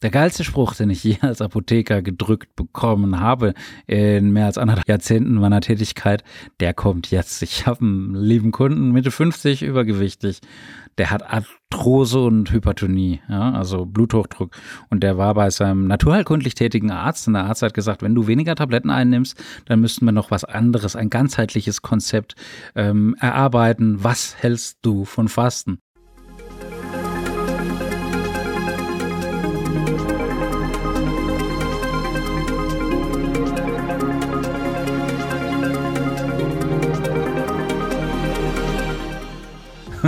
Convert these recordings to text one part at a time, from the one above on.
Der geilste Spruch, den ich je als Apotheker gedrückt bekommen habe in mehr als anderthalb Jahrzehnten meiner Tätigkeit, der kommt jetzt. Ich habe einen lieben Kunden, Mitte 50, übergewichtig. Der hat Arthrose und Hypertonie, ja, also Bluthochdruck. Und der war bei seinem naturheilkundlich tätigen Arzt. Und der Arzt hat gesagt, wenn du weniger Tabletten einnimmst, dann müssten wir noch was anderes, ein ganzheitliches Konzept ähm, erarbeiten. Was hältst du von Fasten?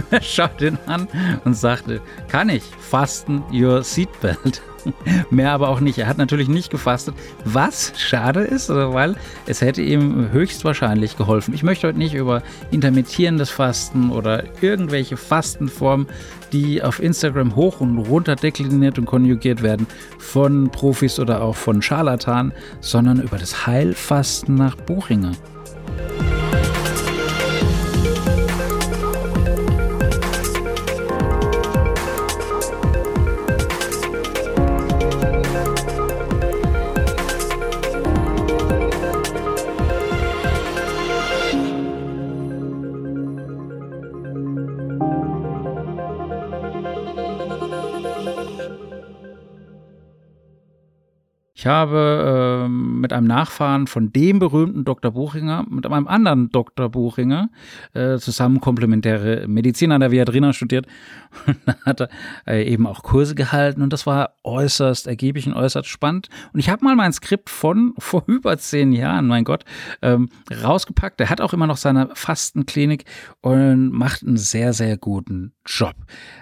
schaut ihn an und sagte, kann ich fasten your seatbelt? Mehr aber auch nicht. Er hat natürlich nicht gefastet, was schade ist, weil es hätte ihm höchstwahrscheinlich geholfen. Ich möchte heute nicht über intermittierendes Fasten oder irgendwelche Fastenformen, die auf Instagram hoch und runter dekliniert und konjugiert werden, von Profis oder auch von Scharlatanen, sondern über das Heilfasten nach Buchinger. Ich habe äh, mit einem Nachfahren von dem berühmten Dr. Buchinger, mit einem anderen Dr. Buchinger, äh, zusammen komplementäre Medizin an der Viadrina studiert. Und da hat er äh, eben auch Kurse gehalten und das war äußerst ergiebig und äußerst spannend. Und ich habe mal mein Skript von vor über zehn Jahren, mein Gott, ähm, rausgepackt. Er hat auch immer noch seine Fastenklinik und macht einen sehr, sehr guten Job.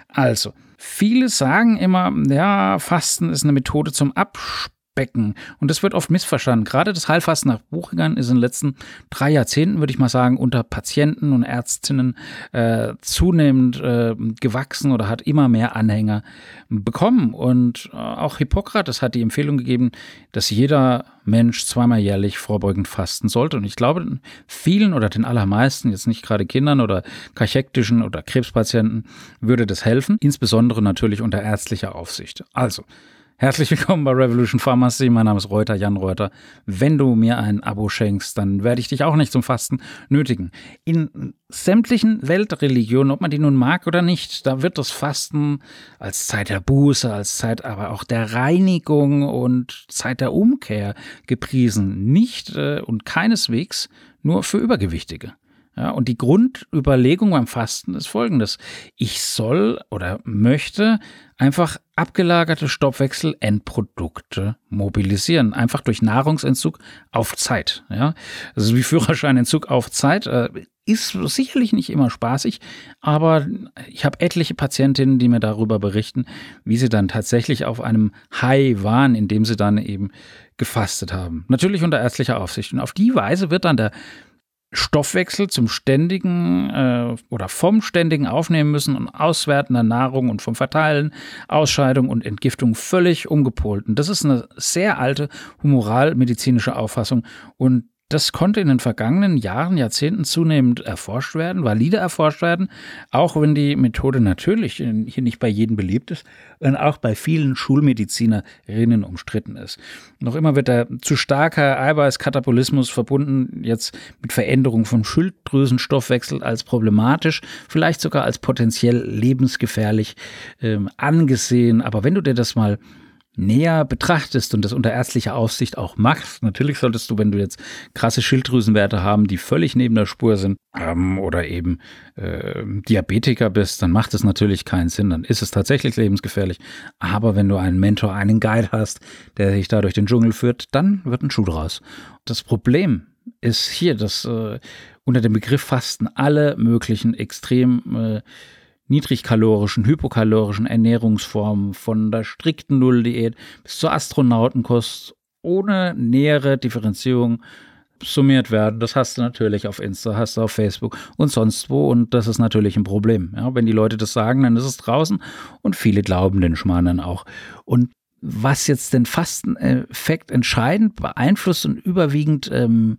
Also, viele sagen immer, ja, Fasten ist eine Methode zum Abspannen. Becken. Und das wird oft missverstanden. Gerade das Heilfasten nach Buchingern ist in den letzten drei Jahrzehnten, würde ich mal sagen, unter Patienten und Ärztinnen äh, zunehmend äh, gewachsen oder hat immer mehr Anhänger bekommen. Und äh, auch Hippokrates hat die Empfehlung gegeben, dass jeder Mensch zweimal jährlich vorbeugend fasten sollte. Und ich glaube, vielen oder den allermeisten, jetzt nicht gerade Kindern oder kachektischen oder Krebspatienten, würde das helfen, insbesondere natürlich unter ärztlicher Aufsicht. Also, Herzlich willkommen bei Revolution Pharmacy. Mein Name ist Reuter, Jan Reuter. Wenn du mir ein Abo schenkst, dann werde ich dich auch nicht zum Fasten nötigen. In sämtlichen Weltreligionen, ob man die nun mag oder nicht, da wird das Fasten als Zeit der Buße, als Zeit aber auch der Reinigung und Zeit der Umkehr gepriesen. Nicht äh, und keineswegs nur für Übergewichtige. Ja, und die Grundüberlegung beim Fasten ist folgendes. Ich soll oder möchte einfach abgelagerte Stoffwechselendprodukte mobilisieren. Einfach durch Nahrungsentzug auf Zeit. Ja, also wie Führerscheinentzug auf Zeit. Äh, ist sicherlich nicht immer spaßig, aber ich habe etliche Patientinnen, die mir darüber berichten, wie sie dann tatsächlich auf einem High waren, indem sie dann eben gefastet haben. Natürlich unter ärztlicher Aufsicht. Und auf die Weise wird dann der Stoffwechsel zum ständigen äh, oder vom ständigen Aufnehmen müssen und Auswerten der Nahrung und vom Verteilen, Ausscheidung und Entgiftung völlig umgepolt. Und das ist eine sehr alte humoralmedizinische Auffassung und das konnte in den vergangenen Jahren, Jahrzehnten zunehmend erforscht werden, valide erforscht werden, auch wenn die Methode natürlich hier nicht bei jedem beliebt ist und auch bei vielen Schulmedizinerinnen umstritten ist. Noch immer wird der zu starker Eiweißkatabolismus verbunden jetzt mit Veränderung vom Schilddrüsenstoffwechsel als problematisch, vielleicht sogar als potenziell lebensgefährlich äh, angesehen. Aber wenn du dir das mal näher betrachtest und das unter ärztlicher Aufsicht auch machst, natürlich solltest du, wenn du jetzt krasse Schilddrüsenwerte haben, die völlig neben der Spur sind, ähm, oder eben äh, Diabetiker bist, dann macht es natürlich keinen Sinn. Dann ist es tatsächlich lebensgefährlich. Aber wenn du einen Mentor, einen Guide hast, der dich da durch den Dschungel führt, dann wird ein Schuh draus. Das Problem ist hier, dass äh, unter dem Begriff Fasten alle möglichen extrem äh, niedrigkalorischen, hypokalorischen Ernährungsformen, von der strikten Nulldiät bis zur Astronautenkost ohne nähere Differenzierung summiert werden. Das hast du natürlich auf Insta, hast du auf Facebook und sonst wo. Und das ist natürlich ein Problem. Ja, wenn die Leute das sagen, dann ist es draußen und viele glauben den Schmarrn dann auch. Und was jetzt den Fasteneffekt entscheidend beeinflusst und überwiegend ähm,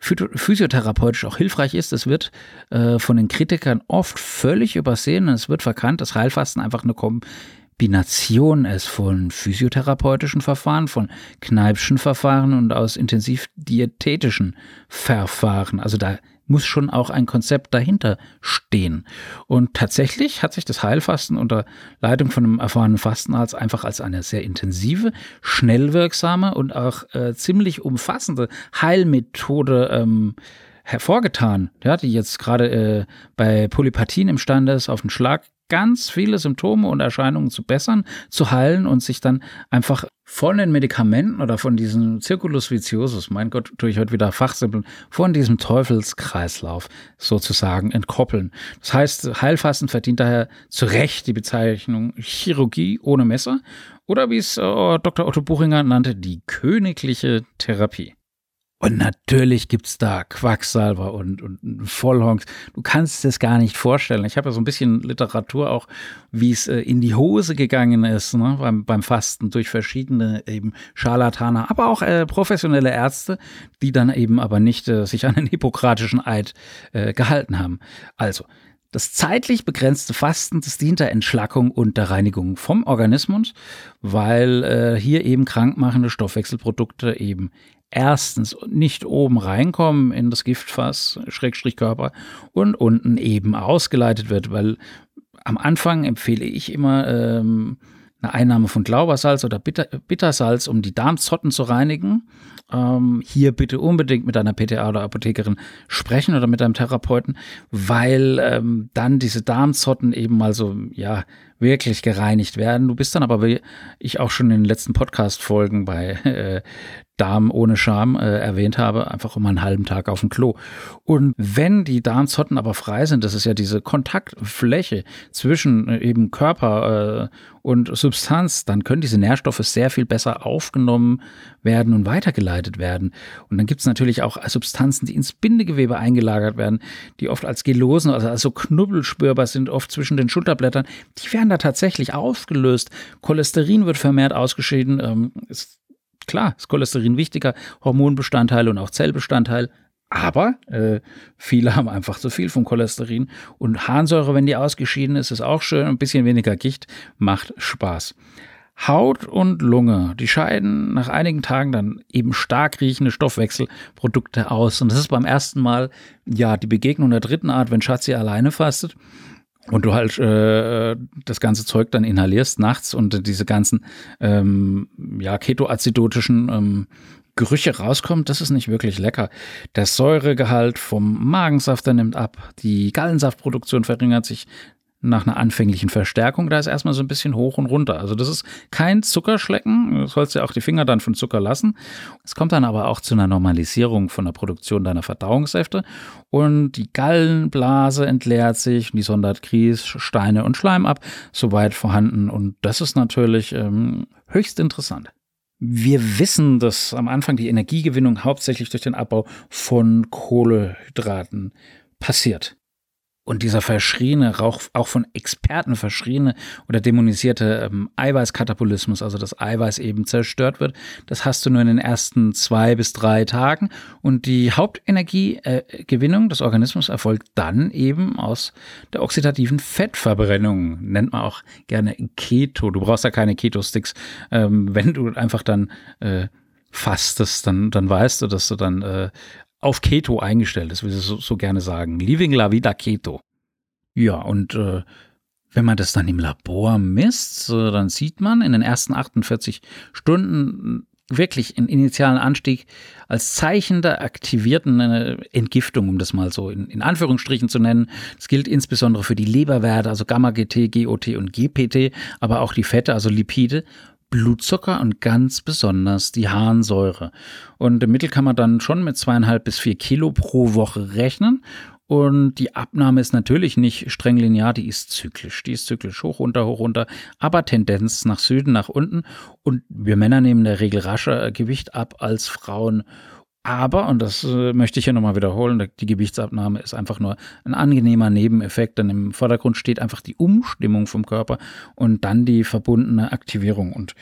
physiotherapeutisch auch hilfreich ist. Es wird äh, von den Kritikern oft völlig übersehen und es wird verkannt, dass Heilfasten einfach eine Kombination ist von physiotherapeutischen Verfahren, von Kneipschen Verfahren und aus intensiv diätetischen Verfahren. Also da muss schon auch ein Konzept dahinter stehen. Und tatsächlich hat sich das Heilfasten unter Leitung von einem erfahrenen Fastenarzt einfach als eine sehr intensive, schnell wirksame und auch äh, ziemlich umfassende Heilmethode ähm, hervorgetan, ja, die jetzt gerade äh, bei Polypathien imstande ist, auf den Schlag ganz viele Symptome und Erscheinungen zu bessern, zu heilen und sich dann einfach von den Medikamenten oder von diesem Circulus viciosus, mein Gott, tue ich heute wieder Fachsimpeln, von diesem Teufelskreislauf sozusagen entkoppeln. Das heißt, Heilfasten verdient daher zu Recht die Bezeichnung Chirurgie ohne Messer oder wie es äh, Dr. Otto Buchinger nannte, die königliche Therapie. Und natürlich gibt's da Quacksalber und, und Vollhonks. Du kannst es gar nicht vorstellen. Ich habe ja so ein bisschen Literatur auch, wie es äh, in die Hose gegangen ist ne, beim, beim Fasten durch verschiedene eben Scharlataner, aber auch äh, professionelle Ärzte, die dann eben aber nicht äh, sich an den hippokratischen Eid äh, gehalten haben. Also, das zeitlich begrenzte Fasten, das dient der Entschlackung und der Reinigung vom Organismus, weil äh, hier eben krankmachende Stoffwechselprodukte eben erstens nicht oben reinkommen in das Giftfass, Schrägstrich Körper, und unten eben ausgeleitet wird, weil am Anfang empfehle ich immer ähm, eine Einnahme von Glaubersalz oder Bitter, Bittersalz, um die Darmzotten zu reinigen. Ähm, hier bitte unbedingt mit einer PTA oder Apothekerin sprechen oder mit einem Therapeuten, weil ähm, dann diese Darmzotten eben mal so, ja, wirklich gereinigt werden. Du bist dann aber, wie ich auch schon in den letzten Podcast-Folgen bei äh, Darm ohne Scham äh, erwähnt habe, einfach um einen halben Tag auf dem Klo. Und wenn die Darmzotten aber frei sind, das ist ja diese Kontaktfläche zwischen äh, eben Körper äh, und Substanz, dann können diese Nährstoffe sehr viel besser aufgenommen werden und weitergeleitet werden. Und dann gibt es natürlich auch Substanzen, die ins Bindegewebe eingelagert werden, die oft als Gelosen, also als so Knubbel spürbar sind, oft zwischen den Schulterblättern. Die werden da tatsächlich ausgelöst. Cholesterin wird vermehrt ausgeschieden. Ähm, ist klar, ist Cholesterin wichtiger Hormonbestandteil und auch Zellbestandteil. Aber äh, viele haben einfach zu viel vom Cholesterin. Und Harnsäure, wenn die ausgeschieden ist, ist auch schön. Ein bisschen weniger Gicht macht Spaß. Haut und Lunge, die scheiden nach einigen Tagen dann eben stark riechende Stoffwechselprodukte aus. Und das ist beim ersten Mal ja die Begegnung der dritten Art, wenn Schatzi alleine fastet und du halt äh, das ganze Zeug dann inhalierst nachts und diese ganzen ähm, ja ketoazidotischen ähm, Gerüche rauskommt, das ist nicht wirklich lecker. Der Säuregehalt vom Magensaft der nimmt ab, die Gallensaftproduktion verringert sich nach einer anfänglichen Verstärkung, da ist erstmal so ein bisschen hoch und runter. Also das ist kein Zuckerschlecken, du sollst ja auch die Finger dann von Zucker lassen. Es kommt dann aber auch zu einer Normalisierung von der Produktion deiner Verdauungssäfte und die Gallenblase entleert sich, die sondert Kies, Steine und Schleim ab, soweit vorhanden und das ist natürlich ähm, höchst interessant. Wir wissen, dass am Anfang die Energiegewinnung hauptsächlich durch den Abbau von Kohlehydraten passiert. Und dieser verschriene, auch von Experten verschriene oder dämonisierte ähm, Eiweißkatabolismus, also das Eiweiß eben zerstört wird, das hast du nur in den ersten zwei bis drei Tagen. Und die Hauptenergiegewinnung äh, des Organismus erfolgt dann eben aus der oxidativen Fettverbrennung. Nennt man auch gerne Keto. Du brauchst ja keine Keto-Sticks. Ähm, wenn du einfach dann äh, fastest, dann, dann weißt du, dass du dann äh, auf Keto eingestellt ist, wie sie so, so gerne sagen. Living la vida Keto. Ja, und äh, wenn man das dann im Labor misst, äh, dann sieht man in den ersten 48 Stunden wirklich einen initialen Anstieg als Zeichen der aktivierten äh, Entgiftung, um das mal so in, in Anführungsstrichen zu nennen. Das gilt insbesondere für die Leberwerte, also Gamma-GT, GOT und GPT, aber auch die Fette, also Lipide Blutzucker und ganz besonders die Harnsäure. Und im Mittel kann man dann schon mit zweieinhalb bis vier Kilo pro Woche rechnen. Und die Abnahme ist natürlich nicht streng linear, die ist zyklisch. Die ist zyklisch hoch, runter, hoch, runter, aber Tendenz nach Süden, nach unten. Und wir Männer nehmen in der Regel rascher Gewicht ab als Frauen. Aber, und das äh, möchte ich hier nochmal wiederholen, die Gewichtsabnahme ist einfach nur ein angenehmer Nebeneffekt, denn im Vordergrund steht einfach die Umstimmung vom Körper und dann die verbundene Aktivierung. Und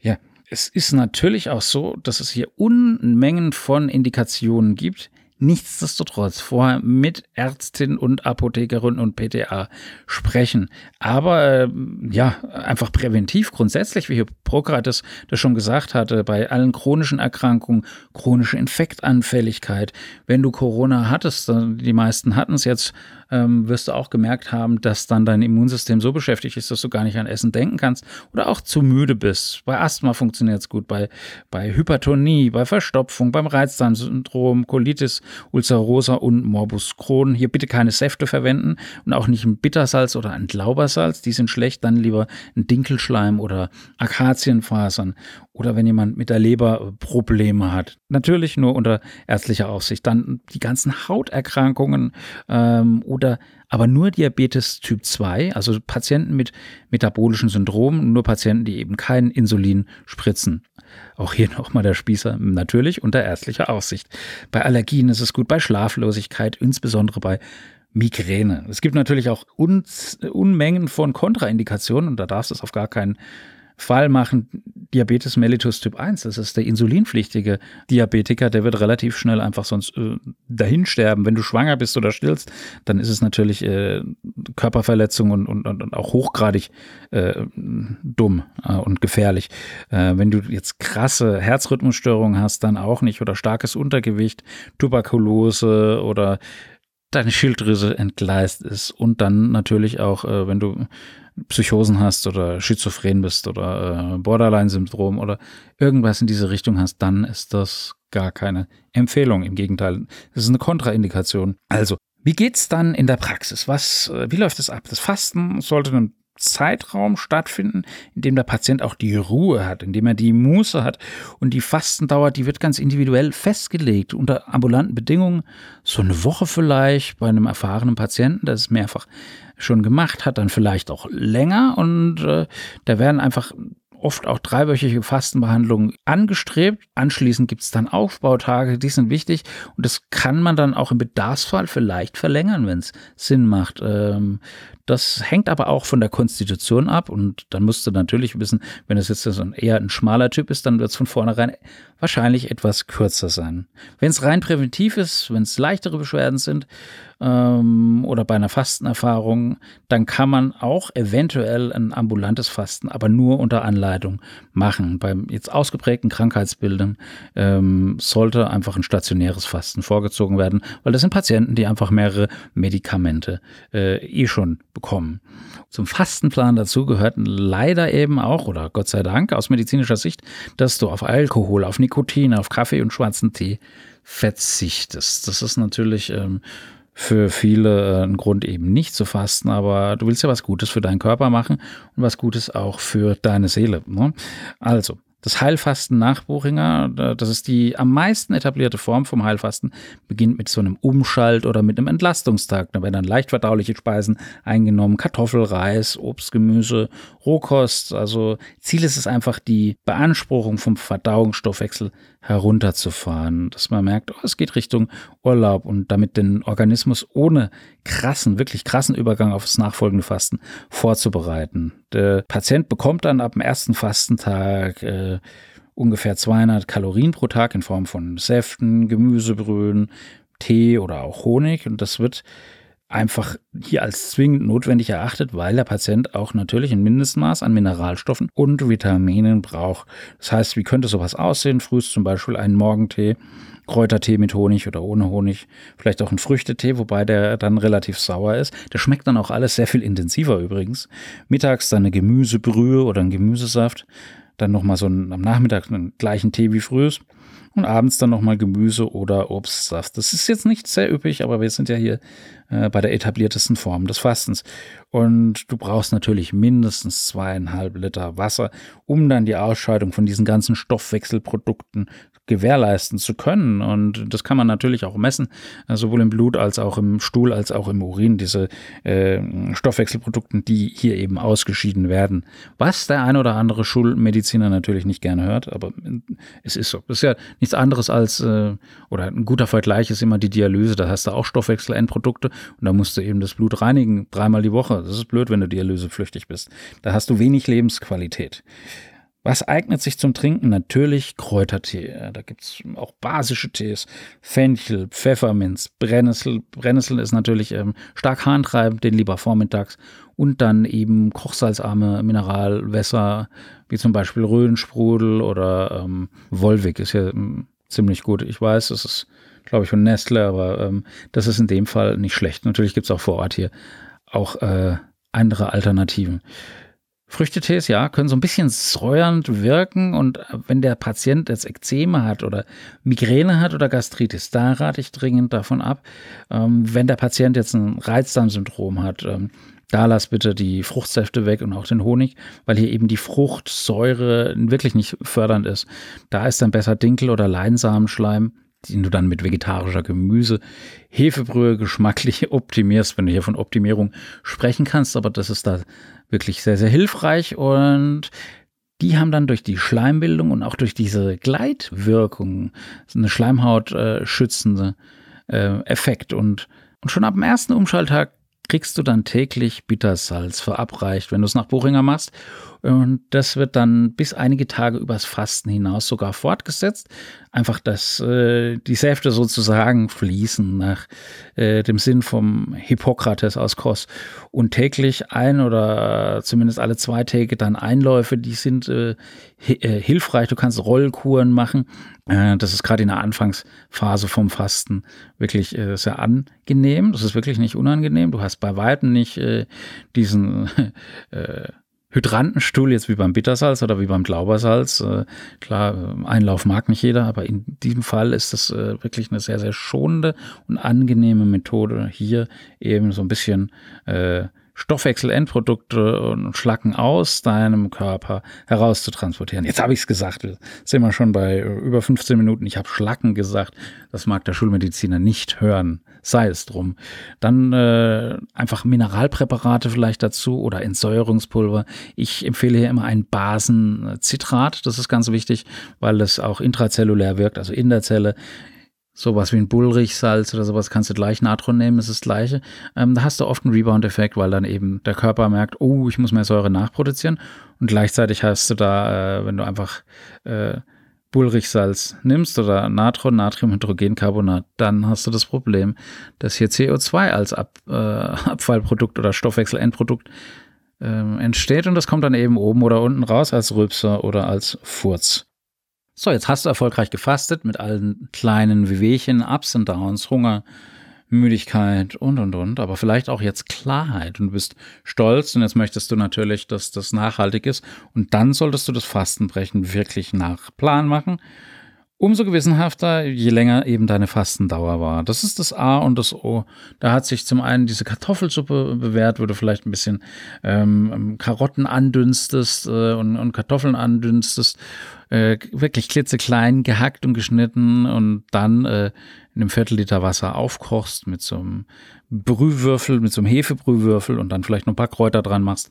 ja, es ist natürlich auch so, dass es hier Unmengen von Indikationen gibt, nichtsdestotrotz vorher mit Ärztin und Apothekerin und PTA sprechen. Aber äh, ja, einfach präventiv grundsätzlich, wie Hippokrates das schon gesagt hatte, bei allen chronischen Erkrankungen, chronische Infektanfälligkeit. Wenn du Corona hattest, die meisten hatten es jetzt, ähm, wirst du auch gemerkt haben, dass dann dein Immunsystem so beschäftigt ist, dass du gar nicht an Essen denken kannst oder auch zu müde bist. Bei Asthma funktioniert es gut, bei, bei Hypertonie, bei Verstopfung, beim Reizdarmsyndrom, Colitis ulcerosa und Morbus Crohn. Hier bitte keine Säfte verwenden und auch nicht ein Bittersalz oder ein Glaubersalz, die sind schlecht, dann lieber ein Dinkelschleim oder Akazienfasern oder wenn jemand mit der Leber Probleme hat. Natürlich nur unter ärztlicher Aufsicht. Dann die ganzen Hauterkrankungen ähm, oder aber nur Diabetes Typ 2, also Patienten mit metabolischen Syndromen, nur Patienten, die eben kein Insulin spritzen. Auch hier nochmal der Spießer, natürlich unter ärztlicher Aufsicht. Bei Allergien ist es gut, bei Schlaflosigkeit, insbesondere bei Migräne. Es gibt natürlich auch Unmengen von Kontraindikationen und da darfst du es auf gar keinen Fall machen Diabetes mellitus Typ 1, das ist der insulinpflichtige Diabetiker, der wird relativ schnell einfach sonst äh, dahin sterben. Wenn du schwanger bist oder stillst, dann ist es natürlich äh, Körperverletzung und, und, und auch hochgradig äh, dumm äh, und gefährlich. Äh, wenn du jetzt krasse Herzrhythmusstörungen hast, dann auch nicht oder starkes Untergewicht, Tuberkulose oder deine Schilddrüse entgleist ist und dann natürlich auch, äh, wenn du Psychosen hast oder schizophren bist oder äh, Borderline-Syndrom oder irgendwas in diese Richtung hast, dann ist das gar keine Empfehlung. Im Gegenteil, das ist eine Kontraindikation. Also, wie geht's dann in der Praxis? Was, äh, wie läuft es ab? Das Fasten sollte einen Zeitraum stattfinden, in dem der Patient auch die Ruhe hat, in dem er die Muße hat. Und die Fastendauer, die wird ganz individuell festgelegt unter ambulanten Bedingungen. So eine Woche vielleicht bei einem erfahrenen Patienten, das ist mehrfach schon gemacht hat, dann vielleicht auch länger und äh, da werden einfach oft auch dreiwöchige Fastenbehandlungen angestrebt. Anschließend gibt es dann Aufbautage, die sind wichtig und das kann man dann auch im Bedarfsfall vielleicht verlängern, wenn es Sinn macht. Ähm, das hängt aber auch von der Konstitution ab und dann musst du natürlich wissen, wenn es jetzt so ein, eher ein schmaler Typ ist, dann wird es von vornherein wahrscheinlich etwas kürzer sein. Wenn es rein präventiv ist, wenn es leichtere Beschwerden sind ähm, oder bei einer Fastenerfahrung, dann kann man auch eventuell ein ambulantes Fasten, aber nur unter Anleitung machen. Beim jetzt ausgeprägten Krankheitsbildern ähm, sollte einfach ein stationäres Fasten vorgezogen werden, weil das sind Patienten, die einfach mehrere Medikamente äh, eh schon bekommen. Zum Fastenplan dazu gehört leider eben auch, oder Gott sei Dank aus medizinischer Sicht, dass du auf Alkohol, auf Nikotin, auf Kaffee und schwarzen Tee verzichtest. Das ist natürlich ähm, für viele äh, ein Grund eben nicht zu fasten, aber du willst ja was Gutes für deinen Körper machen und was Gutes auch für deine Seele. Ne? Also, das Heilfasten nach Buchinger, das ist die am meisten etablierte Form vom Heilfasten, beginnt mit so einem Umschalt oder mit einem Entlastungstag. Da werden dann leicht verdauliche Speisen eingenommen, Kartoffel, Reis, Obst, Gemüse, Rohkost. Also Ziel ist es einfach, die Beanspruchung vom Verdauungsstoffwechsel herunterzufahren, dass man merkt, oh, es geht Richtung Urlaub und damit den Organismus ohne krassen, wirklich krassen Übergang auf das nachfolgende Fasten vorzubereiten. Der Patient bekommt dann ab dem ersten Fastentag äh, ungefähr 200 Kalorien pro Tag in Form von Säften, Gemüsebrühen, Tee oder auch Honig und das wird einfach hier als zwingend notwendig erachtet, weil der Patient auch natürlich ein Mindestmaß an Mineralstoffen und Vitaminen braucht. Das heißt, wie könnte sowas aussehen? Frühst zum Beispiel einen Morgentee, Kräutertee mit Honig oder ohne Honig, vielleicht auch ein Früchtetee, wobei der dann relativ sauer ist. Der schmeckt dann auch alles sehr viel intensiver übrigens. Mittags dann eine Gemüsebrühe oder ein Gemüsesaft, dann nochmal so einen, am Nachmittag einen gleichen Tee wie frühs und abends dann nochmal Gemüse oder Obstsaft. Das ist jetzt nicht sehr üppig, aber wir sind ja hier äh, bei der etabliertesten Form des Fastens. Und du brauchst natürlich mindestens zweieinhalb Liter Wasser, um dann die Ausscheidung von diesen ganzen Stoffwechselprodukten gewährleisten zu können. Und das kann man natürlich auch messen, äh, sowohl im Blut als auch im Stuhl als auch im Urin, diese äh, Stoffwechselprodukten, die hier eben ausgeschieden werden. Was der ein oder andere Schulmediziner natürlich nicht gerne hört, aber es ist so. Das ist ja nichts anderes als, äh, oder ein guter Vergleich ist immer die Dialyse. Da hast du auch Stoffwechselendprodukte und da musst du eben das Blut reinigen, dreimal die Woche. Das ist blöd, wenn du dialysepflichtig bist. Da hast du wenig Lebensqualität. Was eignet sich zum Trinken? Natürlich Kräutertee. Da gibt es auch basische Tees. Fenchel, Pfefferminz, Brennnessel. Brennnessel ist natürlich ähm, stark harntreibend, den lieber vormittags. Und dann eben kochsalzarme Mineralwässer, wie zum Beispiel Röhensprudel oder ähm, Wolwig ist ja ähm, ziemlich gut. Ich weiß, das ist, glaube ich, von Nestle, aber ähm, das ist in dem Fall nicht schlecht. Natürlich gibt es auch vor Ort hier auch äh, andere Alternativen. Früchtetees, ja, können so ein bisschen säuernd wirken und wenn der Patient jetzt Ekzeme hat oder Migräne hat oder Gastritis, da rate ich dringend davon ab. Ähm, wenn der Patient jetzt ein Reizdarmsyndrom hat, ähm, da lass bitte die Fruchtsäfte weg und auch den Honig, weil hier eben die Fruchtsäure wirklich nicht fördernd ist. Da ist dann besser Dinkel oder Leinsamenschleim den du dann mit vegetarischer Gemüse, Hefebrühe geschmacklich optimierst, wenn du hier von Optimierung sprechen kannst. Aber das ist da wirklich sehr, sehr hilfreich und die haben dann durch die Schleimbildung und auch durch diese Gleitwirkung eine Schleimhaut äh, schützende äh, Effekt. Und, und schon ab dem ersten Umschalttag kriegst du dann täglich Bittersalz verabreicht, wenn du es nach Buchinger machst. Und das wird dann bis einige Tage übers Fasten hinaus sogar fortgesetzt. Einfach, dass äh, die Säfte sozusagen fließen nach äh, dem Sinn vom Hippokrates aus Kos. Und täglich ein oder zumindest alle zwei Tage dann Einläufe, die sind äh, äh hilfreich. Du kannst Rollkuren machen. Äh, das ist gerade in der Anfangsphase vom Fasten wirklich äh, sehr angenehm. Das ist wirklich nicht unangenehm. Du hast bei Weitem nicht diesen Hydrantenstuhl, jetzt wie beim Bittersalz oder wie beim Glaubersalz. Äh, klar, äh, Einlauf mag nicht jeder, aber in diesem Fall ist das äh, wirklich eine sehr, sehr schonende und angenehme Methode, hier eben so ein bisschen äh, Stoffwechselendprodukte und Schlacken aus deinem Körper herauszutransportieren. Jetzt habe ich es gesagt, wir sind wir schon bei über 15 Minuten. Ich habe Schlacken gesagt. Das mag der Schulmediziner nicht hören sei es drum. Dann äh, einfach Mineralpräparate vielleicht dazu oder Entsäuerungspulver. Ich empfehle hier immer ein Basenzitrat, das ist ganz wichtig, weil es auch intrazellulär wirkt, also in der Zelle. Sowas wie ein Bullrichsalz oder sowas kannst du gleich Natron nehmen, ist das gleiche. Ähm, da hast du oft einen Rebound-Effekt, weil dann eben der Körper merkt, oh, ich muss mehr Säure nachproduzieren. Und gleichzeitig hast du da, äh, wenn du einfach äh, Bullrichsalz nimmst oder Natron, Natriumhydrogencarbonat, dann hast du das Problem, dass hier CO2 als Ab, äh, Abfallprodukt oder Stoffwechselendprodukt äh, entsteht und das kommt dann eben oben oder unten raus als Rülpser oder als Furz. So, jetzt hast du erfolgreich gefastet mit allen kleinen Wehwehchen, Ups und Downs, Hunger, Müdigkeit und und und, aber vielleicht auch jetzt Klarheit und du bist stolz und jetzt möchtest du natürlich, dass das nachhaltig ist und dann solltest du das Fastenbrechen wirklich nach Plan machen. Umso gewissenhafter, je länger eben deine Fastendauer war. Das ist das A und das O. Da hat sich zum einen diese Kartoffelsuppe bewährt, wo du vielleicht ein bisschen ähm, Karotten andünstest äh, und, und Kartoffeln andünstest äh, wirklich klitzeklein gehackt und geschnitten und dann äh, in einem Viertel Liter Wasser aufkochst mit so einem Brühwürfel, mit so einem Hefebrühwürfel und dann vielleicht noch ein paar Kräuter dran machst.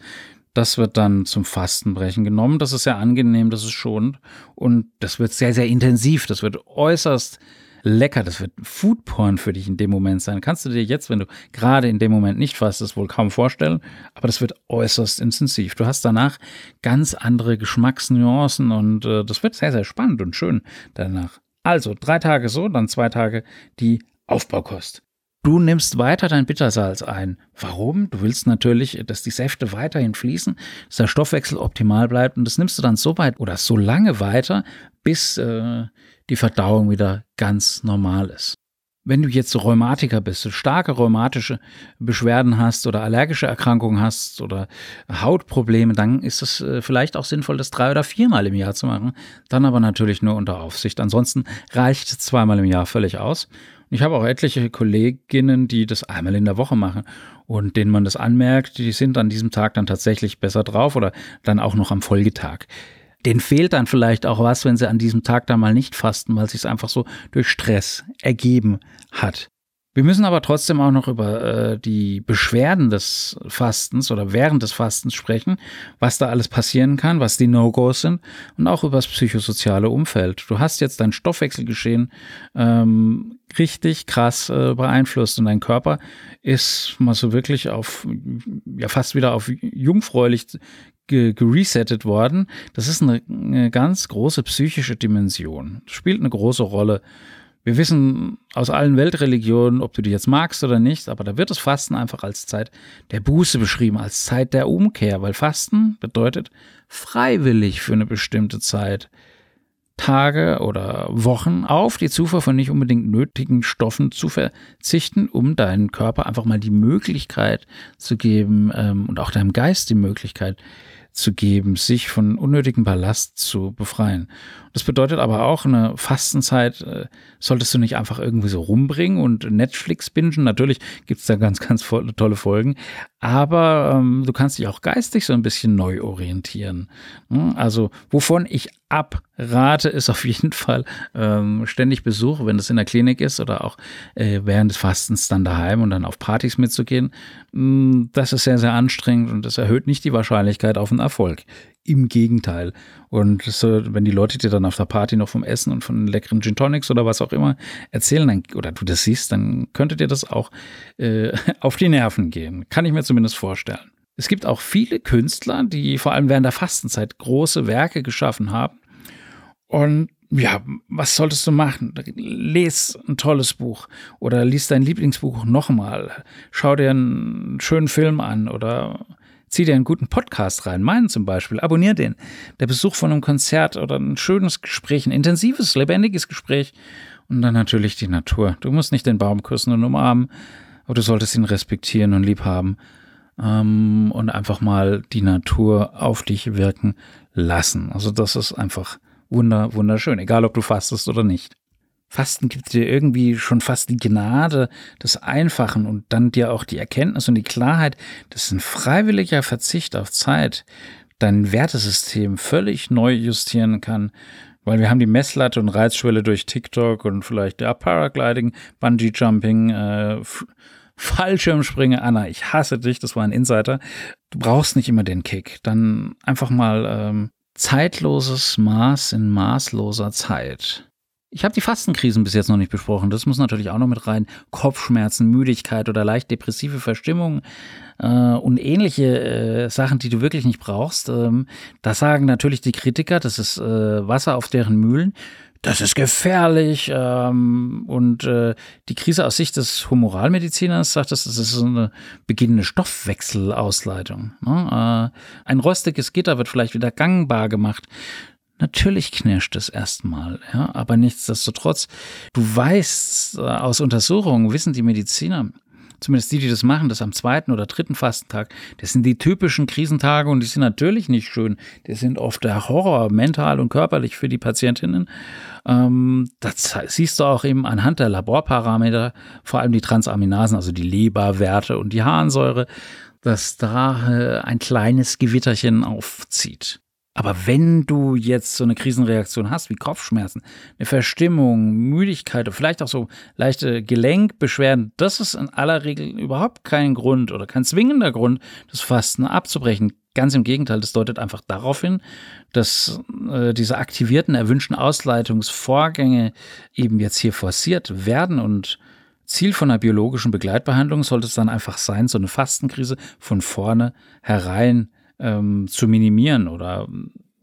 Das wird dann zum Fastenbrechen genommen. Das ist sehr angenehm, das ist schonend und das wird sehr, sehr intensiv. Das wird äußerst lecker. Das wird Foodporn für dich in dem Moment sein. Kannst du dir jetzt, wenn du gerade in dem Moment nicht fastest, wohl kaum vorstellen. Aber das wird äußerst intensiv. Du hast danach ganz andere Geschmacksnuancen und äh, das wird sehr, sehr spannend und schön danach. Also drei Tage so, dann zwei Tage die Aufbaukost. Du nimmst weiter dein Bittersalz ein. Warum? Du willst natürlich, dass die Säfte weiterhin fließen, dass der Stoffwechsel optimal bleibt und das nimmst du dann so weit oder so lange weiter, bis äh, die Verdauung wieder ganz normal ist. Wenn du jetzt Rheumatiker bist, starke rheumatische Beschwerden hast oder allergische Erkrankungen hast oder Hautprobleme, dann ist es äh, vielleicht auch sinnvoll, das drei oder viermal im Jahr zu machen. Dann aber natürlich nur unter Aufsicht. Ansonsten reicht zweimal im Jahr völlig aus. Ich habe auch etliche Kolleginnen, die das einmal in der Woche machen und denen man das anmerkt, die sind an diesem Tag dann tatsächlich besser drauf oder dann auch noch am Folgetag denen fehlt dann vielleicht auch was, wenn sie an diesem Tag da mal nicht fasten, weil es sich einfach so durch Stress ergeben hat. Wir müssen aber trotzdem auch noch über äh, die Beschwerden des Fastens oder während des Fastens sprechen, was da alles passieren kann, was die No-Gos sind und auch über das psychosoziale Umfeld. Du hast jetzt dein Stoffwechselgeschehen ähm, richtig krass äh, beeinflusst und dein Körper ist mal so wirklich auf, ja fast wieder auf jungfräulich geresettet worden. Das ist eine, eine ganz große psychische Dimension. Spielt eine große Rolle. Wir wissen aus allen Weltreligionen, ob du die jetzt magst oder nicht, aber da wird das Fasten einfach als Zeit der Buße beschrieben, als Zeit der Umkehr, weil Fasten bedeutet freiwillig für eine bestimmte Zeit Tage oder Wochen auf die Zufuhr von nicht unbedingt nötigen Stoffen zu verzichten, um deinem Körper einfach mal die Möglichkeit zu geben ähm, und auch deinem Geist die Möglichkeit zu geben, sich von unnötigem Ballast zu befreien. Das bedeutet aber auch, eine Fastenzeit äh, solltest du nicht einfach irgendwie so rumbringen und Netflix bingen. Natürlich gibt's da ganz, ganz tolle Folgen, aber ähm, du kannst dich auch geistig so ein bisschen neu orientieren. Hm? Also wovon ich abrate, ist auf jeden Fall ähm, ständig Besuch, wenn das in der Klinik ist oder auch äh, während des Fastens dann daheim und dann auf Partys mitzugehen. Hm, das ist sehr, sehr anstrengend und das erhöht nicht die Wahrscheinlichkeit auf einen Erfolg. Im Gegenteil. Und so, wenn die Leute dir dann auf der Party noch vom Essen und von leckeren Gin Tonics oder was auch immer erzählen, dann, oder du das siehst, dann könnte dir das auch äh, auf die Nerven gehen. Kann ich mir zumindest vorstellen. Es gibt auch viele Künstler, die vor allem während der Fastenzeit große Werke geschaffen haben. Und ja, was solltest du machen? Lies ein tolles Buch oder lies dein Lieblingsbuch nochmal. Schau dir einen schönen Film an oder Zieh dir einen guten Podcast rein, meinen zum Beispiel, abonnier den. Der Besuch von einem Konzert oder ein schönes Gespräch, ein intensives, lebendiges Gespräch und dann natürlich die Natur. Du musst nicht den Baum küssen und umarmen, aber du solltest ihn respektieren und lieb haben ähm, und einfach mal die Natur auf dich wirken lassen. Also das ist einfach wunder, wunderschön, egal ob du fastest oder nicht. Fasten gibt dir irgendwie schon fast die Gnade des Einfachen und dann dir auch die Erkenntnis und die Klarheit, dass ein freiwilliger Verzicht auf Zeit dein Wertesystem völlig neu justieren kann. Weil wir haben die Messlatte und Reizschwelle durch TikTok und vielleicht ja, Paragliding, Bungee Jumping, äh, Fallschirmspringe. Anna, ich hasse dich, das war ein Insider. Du brauchst nicht immer den Kick. Dann einfach mal ähm, zeitloses Maß in maßloser Zeit. Ich habe die Fastenkrisen bis jetzt noch nicht besprochen. Das muss natürlich auch noch mit rein. Kopfschmerzen, Müdigkeit oder leicht depressive Verstimmung äh, und ähnliche äh, Sachen, die du wirklich nicht brauchst. Ähm, das sagen natürlich die Kritiker. Das ist äh, Wasser auf deren Mühlen. Das ist gefährlich. Ähm, und äh, die Krise aus Sicht des Humoralmediziners sagt, das, ist so eine beginnende Stoffwechselausleitung. Ne? Äh, ein rostiges Gitter wird vielleicht wieder gangbar gemacht. Natürlich knirscht es erstmal, ja, aber nichtsdestotrotz, du weißt äh, aus Untersuchungen, wissen die Mediziner, zumindest die, die das machen, das am zweiten oder dritten Fastentag, das sind die typischen Krisentage und die sind natürlich nicht schön. Die sind oft der Horror, mental und körperlich für die Patientinnen. Ähm, das siehst du auch eben anhand der Laborparameter, vor allem die Transaminasen, also die Leberwerte und die Harnsäure, dass da äh, ein kleines Gewitterchen aufzieht. Aber wenn du jetzt so eine Krisenreaktion hast, wie Kopfschmerzen, eine Verstimmung, Müdigkeit oder vielleicht auch so leichte Gelenkbeschwerden, das ist in aller Regel überhaupt kein Grund oder kein zwingender Grund, das Fasten abzubrechen. Ganz im Gegenteil, das deutet einfach darauf hin, dass äh, diese aktivierten, erwünschten Ausleitungsvorgänge eben jetzt hier forciert werden und Ziel von einer biologischen Begleitbehandlung sollte es dann einfach sein, so eine Fastenkrise von vorne herein ähm, zu minimieren oder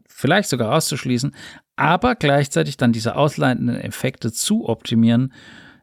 vielleicht sogar auszuschließen, aber gleichzeitig dann diese ausleitenden Effekte zu optimieren,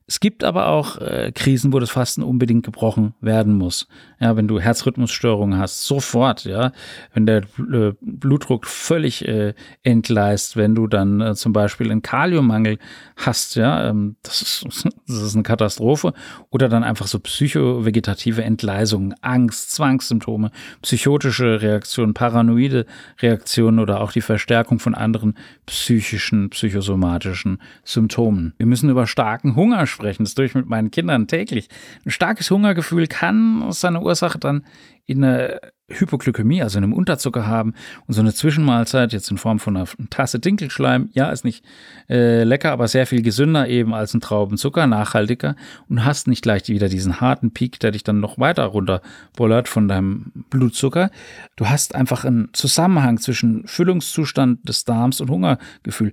es gibt aber auch äh, Krisen, wo das Fasten unbedingt gebrochen werden muss. Ja, wenn du Herzrhythmusstörungen hast, sofort, ja, wenn der äh, Blutdruck völlig äh, entgleist, wenn du dann äh, zum Beispiel einen Kaliummangel hast, ja, ähm, das, ist, das ist eine Katastrophe. Oder dann einfach so psychovegetative Entgleisungen, Angst, Zwangssymptome, psychotische Reaktionen, paranoide Reaktionen oder auch die Verstärkung von anderen psychischen, psychosomatischen Symptomen. Wir müssen über starken Hunger sprechen sprechen. Das tue ich mit meinen Kindern täglich. Ein starkes Hungergefühl kann seine Ursache dann in einer Hypoglykämie, also einem Unterzucker haben und so eine Zwischenmahlzeit jetzt in Form von einer Tasse Dinkelschleim, ja, ist nicht äh, lecker, aber sehr viel gesünder eben als ein Traubenzucker, nachhaltiger und hast nicht gleich wieder diesen harten Peak, der dich dann noch weiter runterbullert von deinem Blutzucker. Du hast einfach einen Zusammenhang zwischen Füllungszustand des Darms und Hungergefühl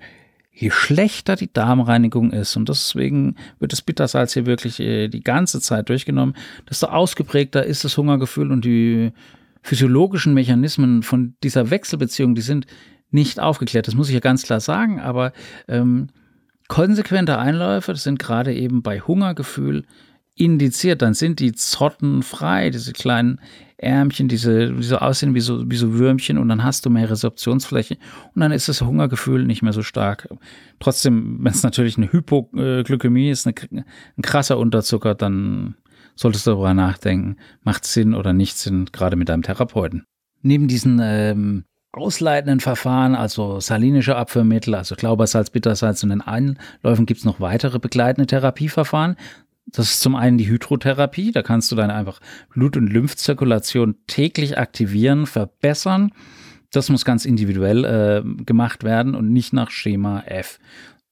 je schlechter die Darmreinigung ist, und deswegen wird das Bittersalz hier wirklich äh, die ganze Zeit durchgenommen, desto ausgeprägter ist das Hungergefühl und die physiologischen Mechanismen von dieser Wechselbeziehung, die sind nicht aufgeklärt. Das muss ich ja ganz klar sagen, aber ähm, konsequente Einläufe, das sind gerade eben bei Hungergefühl indiziert, dann sind die Zotten frei, diese kleinen Ärmchen, diese, die so aussehen wie so, wie so Würmchen und dann hast du mehr Resorptionsfläche und dann ist das Hungergefühl nicht mehr so stark. Trotzdem, wenn es natürlich eine Hypoglykämie ist, eine, ein krasser Unterzucker, dann solltest du darüber nachdenken, macht Sinn oder nicht Sinn, gerade mit deinem Therapeuten. Neben diesen ähm, ausleitenden Verfahren, also salinische Abführmittel, also Glaubersalz, Bittersalz und den Einläufen gibt es noch weitere begleitende Therapieverfahren. Das ist zum einen die Hydrotherapie, da kannst du dann einfach Blut- und Lymphzirkulation täglich aktivieren, verbessern. Das muss ganz individuell äh, gemacht werden und nicht nach Schema F.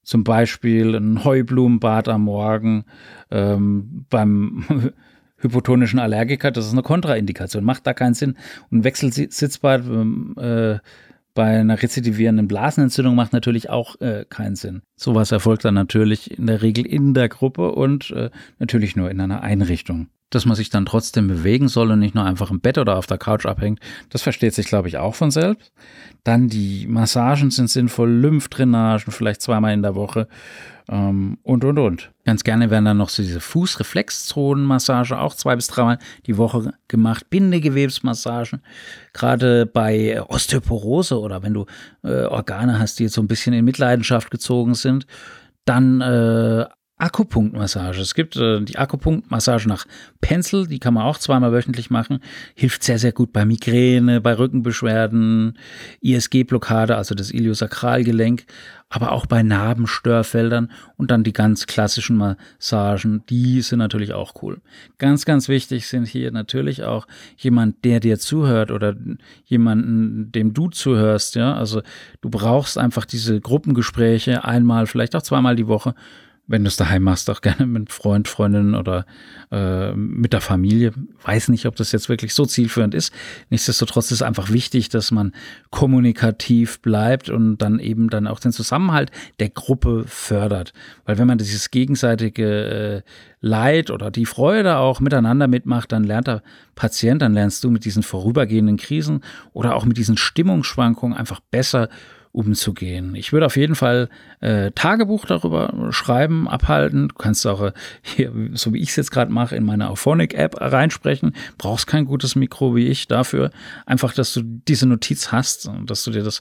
Zum Beispiel ein Heublumenbad am Morgen ähm, beim hypotonischen Allergiker, das ist eine Kontraindikation, macht da keinen Sinn. Und Wechselsitzbad ähm, äh, bei einer rezidivierenden Blasenentzündung macht natürlich auch äh, keinen Sinn. Sowas erfolgt dann natürlich in der Regel in der Gruppe und äh, natürlich nur in einer Einrichtung. Dass man sich dann trotzdem bewegen soll und nicht nur einfach im Bett oder auf der Couch abhängt, das versteht sich, glaube ich, auch von selbst. Dann die Massagen sind sinnvoll, Lymphdrainagen vielleicht zweimal in der Woche ähm, und, und, und. Ganz gerne werden dann noch so diese Fußreflexzonenmassage auch zwei bis dreimal die Woche gemacht. Bindegewebsmassagen, gerade bei Osteoporose oder wenn du äh, Organe hast, die jetzt so ein bisschen in Mitleidenschaft gezogen sind. Dann äh, Akupunktmassage. Es gibt äh, die Akupunktmassage nach Pencil, die kann man auch zweimal wöchentlich machen. Hilft sehr, sehr gut bei Migräne, bei Rückenbeschwerden, ISG-Blockade, also das Iliosakralgelenk, aber auch bei Narbenstörfeldern und dann die ganz klassischen Massagen, die sind natürlich auch cool. Ganz, ganz wichtig sind hier natürlich auch jemand, der dir zuhört oder jemanden, dem du zuhörst, ja. Also du brauchst einfach diese Gruppengespräche einmal, vielleicht auch zweimal die Woche wenn du es daheim machst, auch gerne mit Freund, Freundin oder äh, mit der Familie. Weiß nicht, ob das jetzt wirklich so zielführend ist. Nichtsdestotrotz ist es einfach wichtig, dass man kommunikativ bleibt und dann eben dann auch den Zusammenhalt der Gruppe fördert. Weil wenn man dieses gegenseitige äh, Leid oder die Freude auch miteinander mitmacht, dann lernt der Patient, dann lernst du mit diesen vorübergehenden Krisen oder auch mit diesen Stimmungsschwankungen einfach besser umzugehen. Ich würde auf jeden Fall äh, Tagebuch darüber schreiben, abhalten. Du kannst auch äh, hier, so wie ich es jetzt gerade mache, in meine Auphonic-App reinsprechen. Brauchst kein gutes Mikro wie ich dafür. Einfach, dass du diese Notiz hast und dass du dir das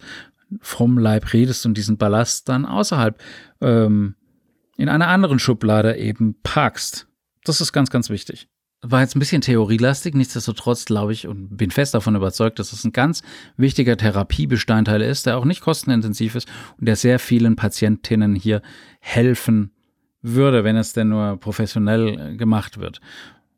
vom Leib redest und diesen Ballast dann außerhalb ähm, in einer anderen Schublade eben packst. Das ist ganz, ganz wichtig war jetzt ein bisschen theorielastig, nichtsdestotrotz glaube ich und bin fest davon überzeugt, dass es ein ganz wichtiger Therapiebestandteil ist, der auch nicht kostenintensiv ist und der sehr vielen Patientinnen hier helfen würde, wenn es denn nur professionell äh, gemacht wird.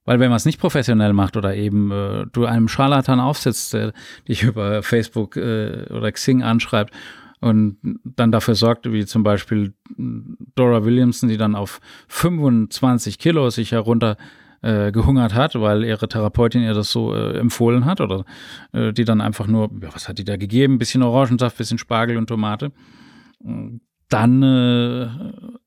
Weil wenn man es nicht professionell macht oder eben äh, du einem Scharlatan aufsetzt, der dich über Facebook äh, oder Xing anschreibt und dann dafür sorgt, wie zum Beispiel Dora Williamson, die dann auf 25 Kilo sich herunter äh, gehungert hat, weil ihre Therapeutin ihr das so äh, empfohlen hat oder äh, die dann einfach nur, ja, was hat die da gegeben? Bisschen Orangensaft, bisschen Spargel und Tomate. Dann äh,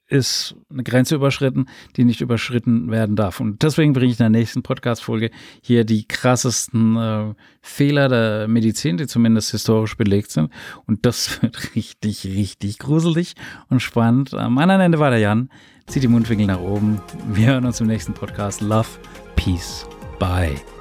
ist eine Grenze überschritten, die nicht überschritten werden darf. Und deswegen bringe ich in der nächsten Podcast-Folge hier die krassesten äh, Fehler der Medizin, die zumindest historisch belegt sind. Und das wird richtig, richtig gruselig und spannend. Am anderen Ende war der Jan. Zieht die Mundwinkel nach oben. Wir hören uns im nächsten Podcast. Love, Peace, Bye.